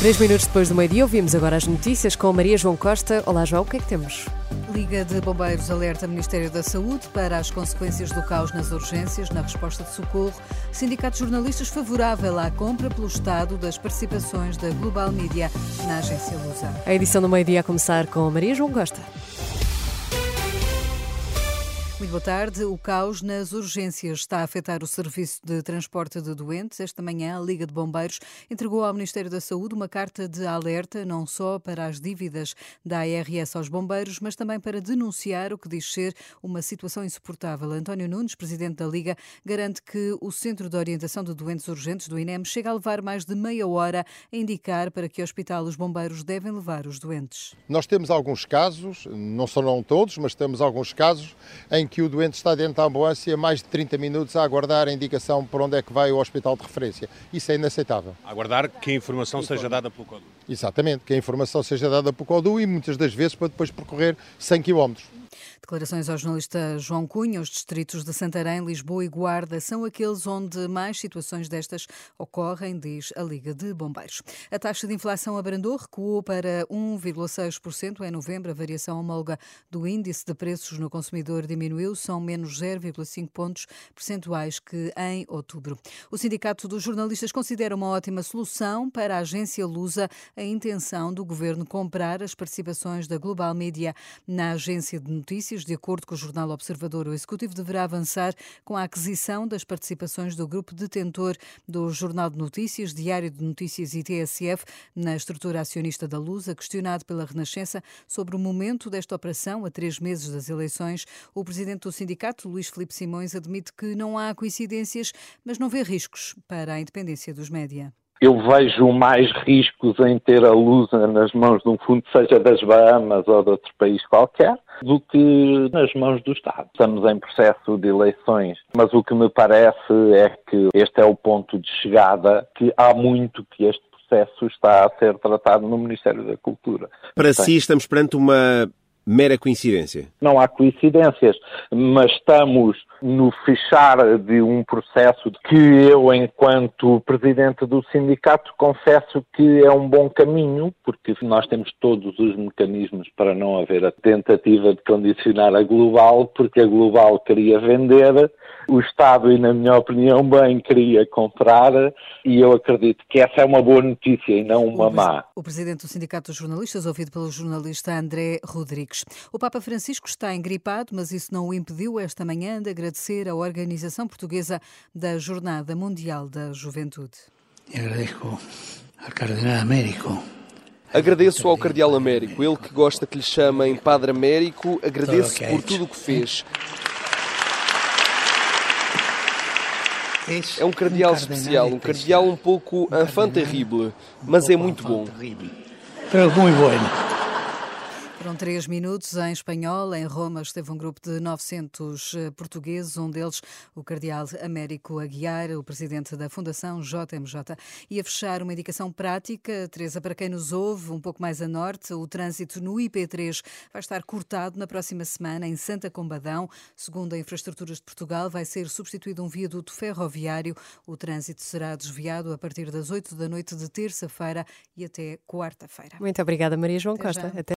Três minutos depois do meio-dia, ouvimos agora as notícias com Maria João Costa. Olá, João, o que é que temos? Liga de Bombeiros alerta Ministério da Saúde para as consequências do caos nas urgências na resposta de socorro. Sindicato de Jornalistas favorável à compra pelo Estado das participações da Global Media na agência Lusa. A edição do meio-dia a começar com Maria João Costa. Muito boa tarde. O caos nas urgências está a afetar o serviço de transporte de doentes. Esta manhã, a Liga de Bombeiros entregou ao Ministério da Saúde uma carta de alerta, não só para as dívidas da ARS aos bombeiros, mas também para denunciar o que diz ser uma situação insuportável. António Nunes, presidente da Liga, garante que o Centro de Orientação de Doentes Urgentes do INEM chega a levar mais de meia hora a indicar para que hospital os bombeiros devem levar os doentes. Nós temos alguns casos, não são todos, mas temos alguns casos em que o doente está dentro da ambulância mais de 30 minutos a aguardar a indicação por onde é que vai o hospital de referência. Isso é inaceitável. Aguardar que a informação seja dada pelo CODU. Exatamente, que a informação seja dada pelo CODU e muitas das vezes para depois percorrer 100 km. Declarações ao jornalista João Cunha. Os distritos de Santarém, Lisboa e Guarda são aqueles onde mais situações destas ocorrem, diz a Liga de Bombeiros. A taxa de inflação abrandou, recuou para 1,6% em novembro. A variação homóloga do índice de preços no consumidor diminuiu, são menos 0,5 pontos percentuais que em outubro. O Sindicato dos Jornalistas considera uma ótima solução para a agência Lusa a intenção do governo comprar as participações da Global Media na agência de notícias. De acordo com o jornal Observador, o Executivo deverá avançar com a aquisição das participações do grupo detentor do Jornal de Notícias, Diário de Notícias e TSF na estrutura acionista da Lusa. Questionado pela Renascença sobre o momento desta operação, a três meses das eleições, o presidente do sindicato, Luís Filipe Simões, admite que não há coincidências, mas não vê riscos para a independência dos média. Eu vejo mais riscos em ter a Lusa nas mãos de um fundo, seja das Bahamas ou de outro país qualquer, do que nas mãos do Estado. Estamos em processo de eleições, mas o que me parece é que este é o ponto de chegada, que há muito que este processo está a ser tratado no Ministério da Cultura. Para si, estamos perante uma mera coincidência? Não há coincidências, mas estamos no fechar de um processo que eu, enquanto presidente do sindicato, confesso que é um bom caminho, porque nós temos todos os mecanismos para não haver a tentativa de condicionar a global, porque a global queria vender, o Estado, e na minha opinião, bem queria comprar, e eu acredito que essa é uma boa notícia e não uma o, má. O presidente do Sindicato dos Jornalistas, ouvido pelo jornalista André Rodrigues. O Papa Francisco está engripado, mas isso não o impediu esta manhã de agradecer à organização portuguesa da Jornada Mundial da Juventude. Agradeço ao Cardenal Américo Agradeço ao Cardeal Américo, ele que gosta que lhe chamem Padre Américo, agradeço por tudo o que fez. É um cardeal especial, um cardeal um pouco enfant terrible, mas é muito bom. Muy bueno. Foram três minutos em espanhol. Em Roma esteve um grupo de 900 portugueses, um deles o cardeal Américo Aguiar, o presidente da Fundação JMJ. E a fechar uma indicação prática, Teresa, para quem nos ouve, um pouco mais a norte, o trânsito no IP3 vai estar cortado na próxima semana em Santa Combadão. Segundo a Infraestruturas de Portugal, vai ser substituído um viaduto ferroviário. O trânsito será desviado a partir das 8 da noite de terça-feira e até quarta-feira. Muito obrigada, Maria João Até Costa. já. Até